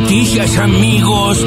noticias, amigos.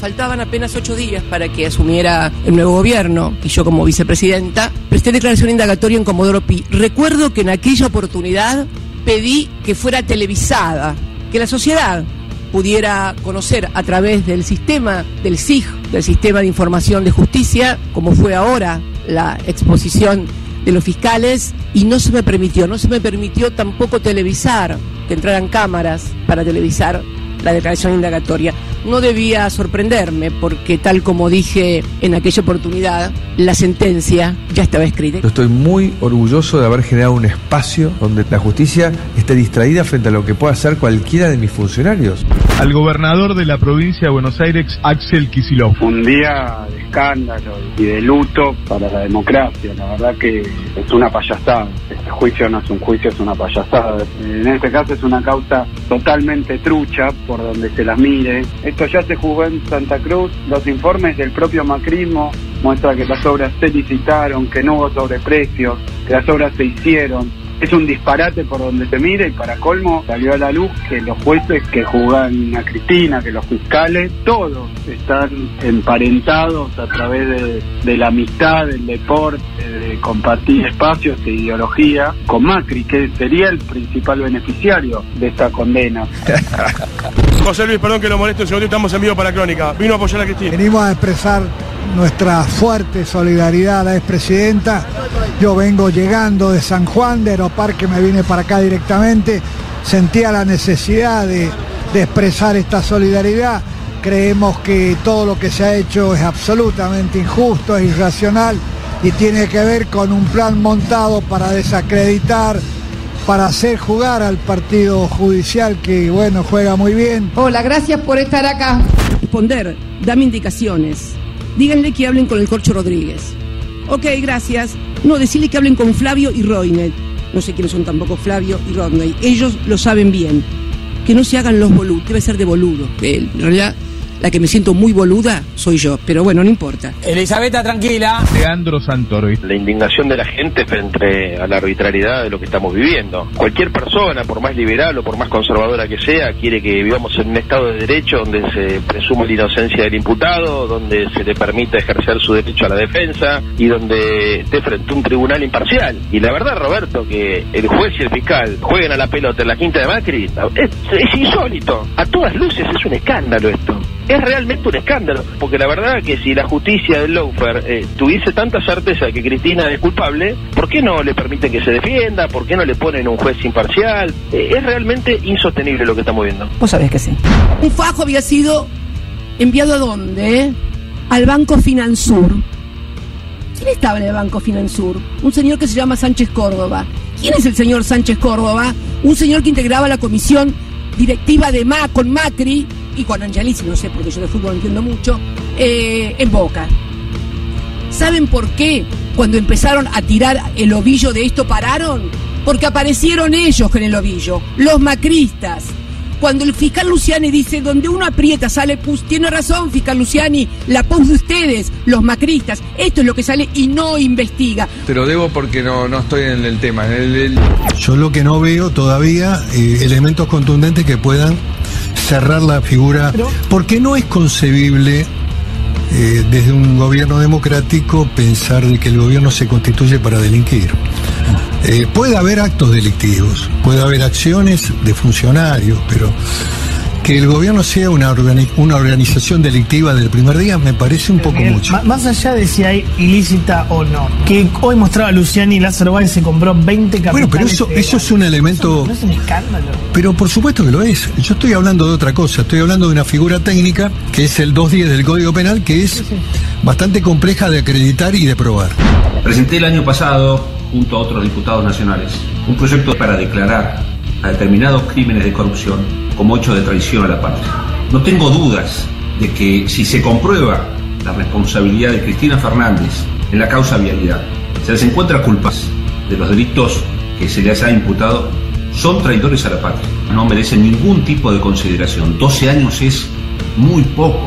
Faltaban apenas ocho días para que asumiera el nuevo gobierno y yo como vicepresidenta presté declaración indagatoria en Comodoro Pi. Recuerdo que en aquella oportunidad pedí que fuera televisada, que la sociedad pudiera conocer a través del sistema del SIG, del Sistema de Información de Justicia, como fue ahora la exposición de los fiscales, y no se me permitió, no se me permitió tampoco televisar, que entraran cámaras para televisar la declaración indagatoria. No debía sorprenderme porque tal como dije en aquella oportunidad, la sentencia ya estaba escrita. Yo estoy muy orgulloso de haber generado un espacio donde la justicia esté distraída frente a lo que pueda hacer cualquiera de mis funcionarios. Al gobernador de la provincia de Buenos Aires, Axel Kicillof. Un día escándalo y de luto para la democracia. La verdad que es una payasada. Este juicio no es un juicio, es una payasada. En este caso es una causa totalmente trucha por donde se la mire. Esto ya se jugó en Santa Cruz. Los informes del propio macrismo muestran que las obras se licitaron, que no hubo sobreprecios, que las obras se hicieron. Es un disparate por donde se mire y para colmo salió a la luz que los jueces que juzgan a Cristina, que los fiscales, todos están emparentados a través de, de la amistad, del deporte, de compartir espacios e ideología con Macri, que sería el principal beneficiario de esta condena. José Luis, perdón que lo moleste un segundo, estamos en vivo para Crónica. Vino a apoyar a Cristina. Venimos a expresar nuestra fuerte solidaridad a la expresidenta. Yo vengo llegando de San Juan, de Aeroparque, me vine para acá directamente. Sentía la necesidad de, de expresar esta solidaridad. Creemos que todo lo que se ha hecho es absolutamente injusto, es irracional y tiene que ver con un plan montado para desacreditar, para hacer jugar al partido judicial que, bueno, juega muy bien. Hola, gracias por estar acá. Responder, dame indicaciones. Díganle que hablen con el Corcho Rodríguez. Ok, gracias. No, decirle que hablen con Flavio y Roinet. No sé quiénes son tampoco Flavio y Rodney. Ellos lo saben bien. Que no se hagan los boludos. Debe ser de boludo. En realidad la que me siento muy boluda soy yo, pero bueno, no importa. Elisabetta, tranquila. Leandro Santoro. La indignación de la gente frente a la arbitrariedad de lo que estamos viviendo. Cualquier persona, por más liberal o por más conservadora que sea, quiere que vivamos en un Estado de Derecho donde se presume la inocencia del imputado, donde se le permita ejercer su derecho a la defensa y donde esté frente a un tribunal imparcial. Y la verdad, Roberto, que el juez y el fiscal jueguen a la pelota en la quinta de Macri es, es insólito. A todas luces es un escándalo esto es realmente un escándalo, porque la verdad que si la justicia del Lawfare eh, tuviese tanta certeza de que Cristina es culpable, ¿por qué no le permiten que se defienda? ¿Por qué no le ponen un juez imparcial? Eh, es realmente insostenible lo que estamos viendo. Vos sabés que sí. Un fajo había sido enviado a dónde? Al Banco Finansur. ¿Quién estaba en el Banco Finansur? Un señor que se llama Sánchez Córdoba. ¿Quién es el señor Sánchez Córdoba? Un señor que integraba la comisión directiva de MA con Macri y con Angelici, no sé, porque yo de fútbol entiendo mucho, eh, en Boca. ¿Saben por qué cuando empezaron a tirar el ovillo de esto pararon? Porque aparecieron ellos con el ovillo, los macristas. Cuando el fiscal Luciani dice, donde uno aprieta sale pus, tiene razón fiscal Luciani, la pus de ustedes, los macristas, esto es lo que sale y no investiga. Te lo debo porque no, no estoy en el tema. En el- el- Yo lo que no veo todavía eh, elementos contundentes que puedan cerrar la figura, porque no es concebible eh, desde un gobierno democrático pensar de que el gobierno se constituye para delinquir. Eh, puede haber actos delictivos, puede haber acciones de funcionarios, pero que el gobierno sea una, organi- una organización delictiva del primer día me parece un poco Miguel, mucho. Más allá de si hay ilícita o no, que hoy mostraba Luciani Lázaro Báez se compró 20 capitales. Bueno, pero eso, eso es un elemento... No es un escándalo. Pero por supuesto que lo es. Yo estoy hablando de otra cosa. Estoy hablando de una figura técnica que es el 210 del Código Penal, que es bastante compleja de acreditar y de probar. Presenté el año pasado, junto a otros diputados nacionales, un proyecto para declarar a determinados crímenes de corrupción como hecho de traición a la patria. No tengo dudas de que si se comprueba la responsabilidad de Cristina Fernández en la causa vialidad, se les encuentra culpas de los delitos que se les ha imputado, son traidores a la patria. No merecen ningún tipo de consideración. 12 años es muy poco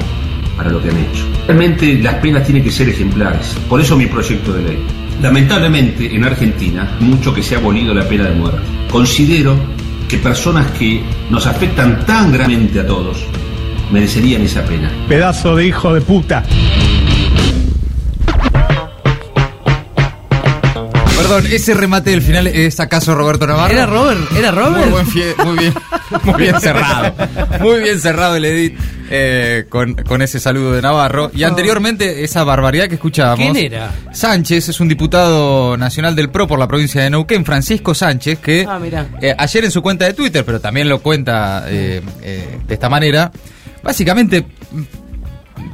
para lo que han hecho. Realmente las penas tienen que ser ejemplares. Por eso mi proyecto de ley. Lamentablemente en Argentina, mucho que se ha abolido la pena de muerte. Considero que personas que nos afectan tan gravemente a todos merecerían esa pena. Pedazo de hijo de puta. Perdón, ese remate del final es acaso Roberto Navarro. ¿Era Robert? ¿Era Robert? Muy, buen fie- muy bien, muy bien cerrado. Muy bien cerrado el edit eh, con, con ese saludo de Navarro. Y anteriormente, esa barbaridad que escuchábamos. ¿Quién era? Sánchez es un diputado nacional del PRO por la provincia de Neuquén, Francisco Sánchez, que Ah, eh, ayer en su cuenta de Twitter, pero también lo cuenta eh, eh, de esta manera, básicamente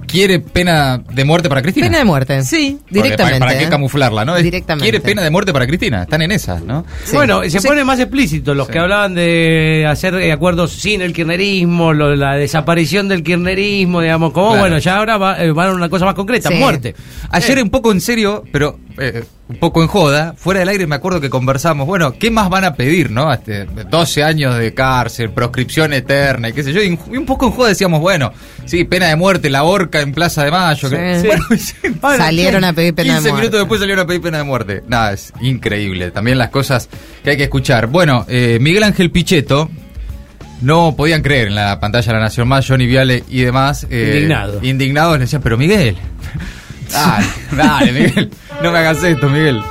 quiere pena de muerte para Cristina. Pena de muerte. Sí, directamente. ¿Para, para qué ¿eh? camuflarla, no? Directamente. Quiere pena de muerte para Cristina. Están en esas, ¿no? Bueno, se Sí. pone más explícito los que hablaban de hacer eh, acuerdos sin el kirchnerismo, lo- la desaparición del kirchnerismo, digamos, como Claro. bueno, ya ahora va, eh, van a una cosa más concreta, Sí. muerte. Ayer un poco en serio, pero eh, un poco en joda, fuera del aire me acuerdo que conversamos, bueno, ¿qué más van a pedir, no? Este, 12 años de cárcel, proscripción eterna y qué sé yo, y un poco en joda decíamos, bueno, sí, pena de muerte, la horca en Plaza de Mayo. que- Sí. Bueno, Salieron a pedir pena de 15 muerte. minutos después salieron a pedir pena de muerte. Nada, es increíble. También las cosas que hay que escuchar. Bueno, eh, Miguel Ángel Pichetto. No podían creer en la pantalla de la Nación Más, Johnny Viale y demás. eh, Indignado. Indignados le decían, pero Miguel, dale, dale, Miguel, no me hagas esto, Miguel.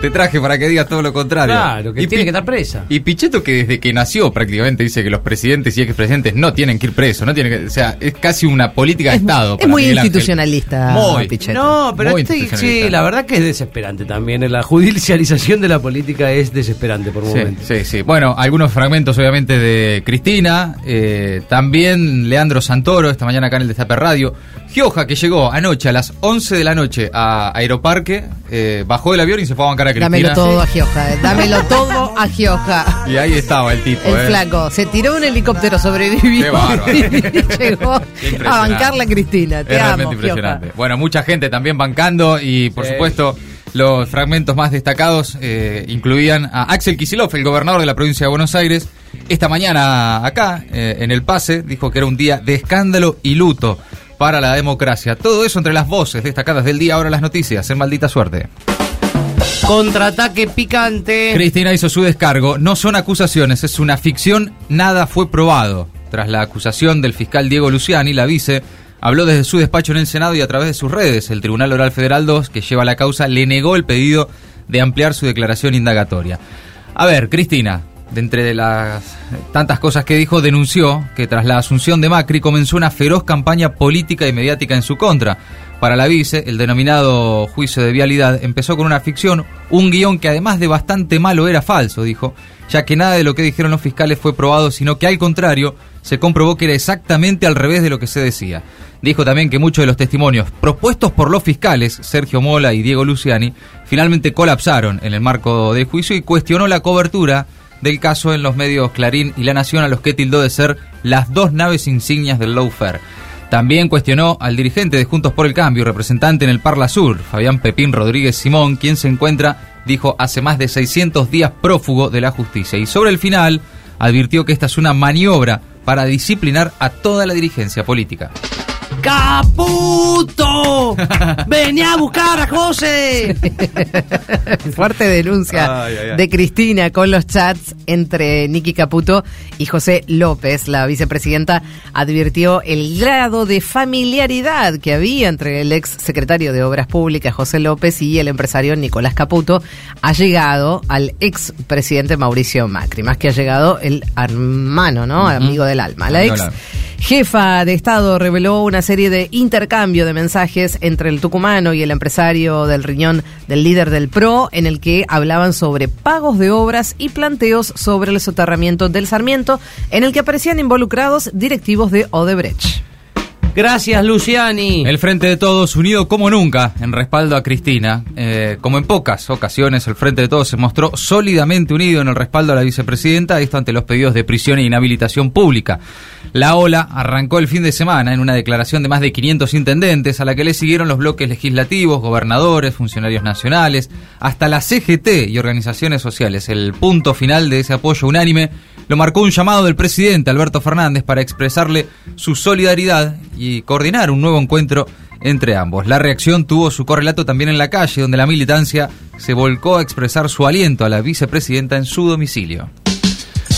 Te traje para que digas todo lo contrario. Claro, que Y tiene que estar presa. Y Pichetto que desde que nació prácticamente dice que los presidentes y expresidentes no tienen que ir presos, no tienen que, o sea, es casi una política de Estado. Es para muy Miguel institucionalista, Muy. Pichetto. No, pero Muy este- sí, la verdad que es desesperante también. La judicialización de la política es desesperante por Sí, momentos. sí, sí. Bueno, algunos fragmentos obviamente de Cristina, eh, también Leandro Santoro, esta mañana acá en el Destape Radio, Gioja, que llegó anoche a las 11 de la noche a Aeroparque, eh, bajó del avión y se fue a bancar a Cristina. Dámelo todo a Gioja, eh. dámelo todo a Gioja. Y ahí estaba el tipo. El eh. flaco se tiró un helicóptero, sobrevivió Qué bárbaro. y llegó a bancarla a Cristina. Te es amo, realmente Gioja. impresionante. Bueno, mucha gente también bancando y por Sí. supuesto los fragmentos más destacados eh, incluían a Axel Kicillof, el gobernador de la provincia de Buenos Aires. Esta mañana acá, eh, en el pase, dijo que era un día de escándalo y luto para la democracia. Todo eso entre las voces destacadas del día, ahora las noticias, en maldita suerte. Contraataque picante. Cristina hizo su descargo. No son acusaciones, es una ficción. Nada fue probado. Tras la acusación del fiscal Diego Luciani, la vice habló desde su despacho en el Senado y a través de sus redes. El Tribunal Oral Federal 2, que lleva la causa, le negó el pedido de ampliar su declaración indagatoria. A ver, Cristina, de entre las tantas cosas que dijo, denunció que tras la asunción de Macri comenzó una feroz campaña política y mediática en su contra. Para la vice, el denominado juicio de vialidad empezó con una ficción, un guion que además de bastante malo era falso, dijo, ya que nada de lo que dijeron los fiscales fue probado, sino que al contrario, se comprobó que era exactamente al revés de lo que se decía. Dijo también que muchos de los testimonios propuestos por los fiscales, Sergio Mola y Diego Luciani, finalmente colapsaron en el marco del juicio y cuestionó la cobertura del caso en los medios Clarín y La Nación, a los que tildó de ser las dos naves insignias del lawfare. También cuestionó al dirigente de Juntos por el Cambio, representante en el Parla Sur, Fabián Pepín Rodríguez Simón, quien se encuentra, dijo, hace más de 600 días prófugo de la justicia. Y sobre el final, advirtió que esta es una maniobra para disciplinar a toda la dirigencia política. ¡Caputo! ¡Venía a buscar a José! Fuerte denuncia Ay, ay, ay. de Cristina con los chats entre Nicky Caputo y José López. La vicepresidenta advirtió el grado de familiaridad que había entre el ex secretario de Obras Públicas José López y el empresario Nicolás Caputo. Ha llegado al ex presidente Mauricio Macri, más que ha llegado el hermano, ¿no? Amigo del alma. La ex del alma. Jefa de Estado reveló una serie de intercambio de mensajes entre el tucumano y el empresario del riñón del líder del PRO, en el que hablaban sobre pagos de obras y planteos sobre el soterramiento del Sarmiento, en el que aparecían involucrados directivos de Odebrecht. Gracias, Luciani. El Frente de Todos unido como nunca en respaldo a Cristina. Eh, como en pocas ocasiones, el Frente de Todos se mostró sólidamente unido en el respaldo a la vicepresidenta, esto ante los pedidos de prisión e inhabilitación pública. La ola arrancó el fin de semana en una declaración de más de 500 intendentes, a la que le siguieron los bloques legislativos, gobernadores, funcionarios nacionales, hasta la CGT y organizaciones sociales. El punto final de ese apoyo unánime lo marcó un llamado del presidente Alberto Fernández para expresarle su solidaridad y coordinar un nuevo encuentro entre ambos. La reacción tuvo su correlato también en la calle, donde la militancia se volcó a expresar su aliento a la vicepresidenta en su domicilio.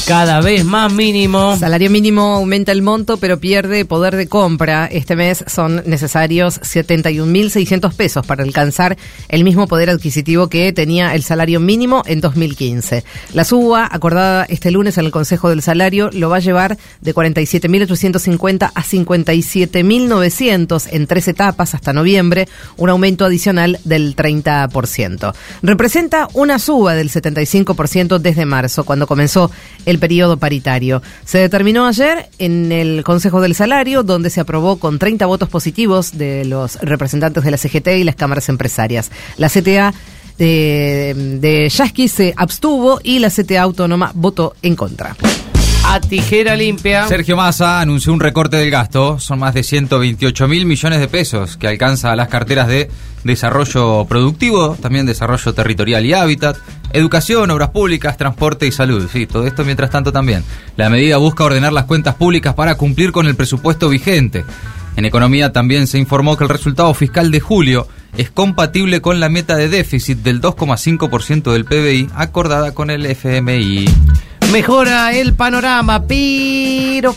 Cada vez más mínimo. Salario mínimo aumenta el monto, pero pierde poder de compra. Este mes son necesarios 71.600 pesos para alcanzar el mismo poder adquisitivo que tenía el salario mínimo en 2015. La suba, acordada este lunes en el Consejo del Salario, lo va a llevar de 47.850 a 57.900 en tres etapas hasta noviembre, un aumento adicional del 30%. Representa una suba del 75% desde marzo, cuando comenzó el periodo paritario. Se determinó ayer en el Consejo del Salario, donde se aprobó con 30 votos positivos de los representantes de la CGT y las cámaras empresarias. La CTA de, de Yasky se abstuvo y la CTA autónoma votó en contra. A tijera limpia. Sergio Massa anunció un recorte del gasto. Son más de 128 mil millones de pesos que alcanza a las carteras de desarrollo productivo, también desarrollo territorial y hábitat, educación, obras públicas, transporte y salud. Sí, todo esto mientras tanto también. La medida busca ordenar las cuentas públicas para cumplir con el presupuesto vigente. En economía también se informó que el resultado fiscal de julio es compatible con la meta de déficit del 2,5% del PBI acordada con el FMI. Mejora el panorama, pero...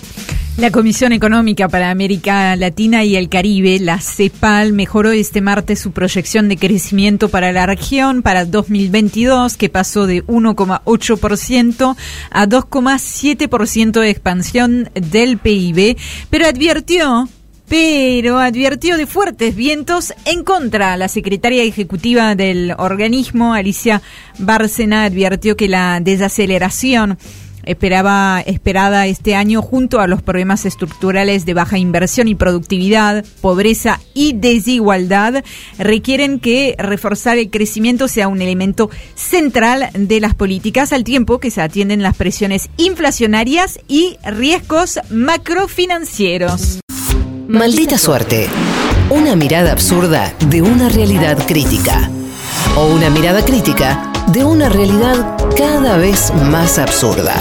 La Comisión Económica para América Latina y el Caribe, la CEPAL, mejoró este martes su proyección de crecimiento para la región para 2022, que pasó de 1,8% a 2,7% de expansión del PIB, pero advirtió pero advirtió de fuertes vientos en contra. La secretaria ejecutiva del organismo, Alicia Bárcena, advirtió que la desaceleración esperaba, esperada este año junto a los problemas estructurales de baja inversión y productividad, pobreza y desigualdad requieren que reforzar el crecimiento sea un elemento central de las políticas al tiempo que se atienden las presiones inflacionarias y riesgos macrofinancieros. Maldita suerte. Una mirada absurda de una realidad crítica. O una mirada crítica de una realidad cada vez más absurda.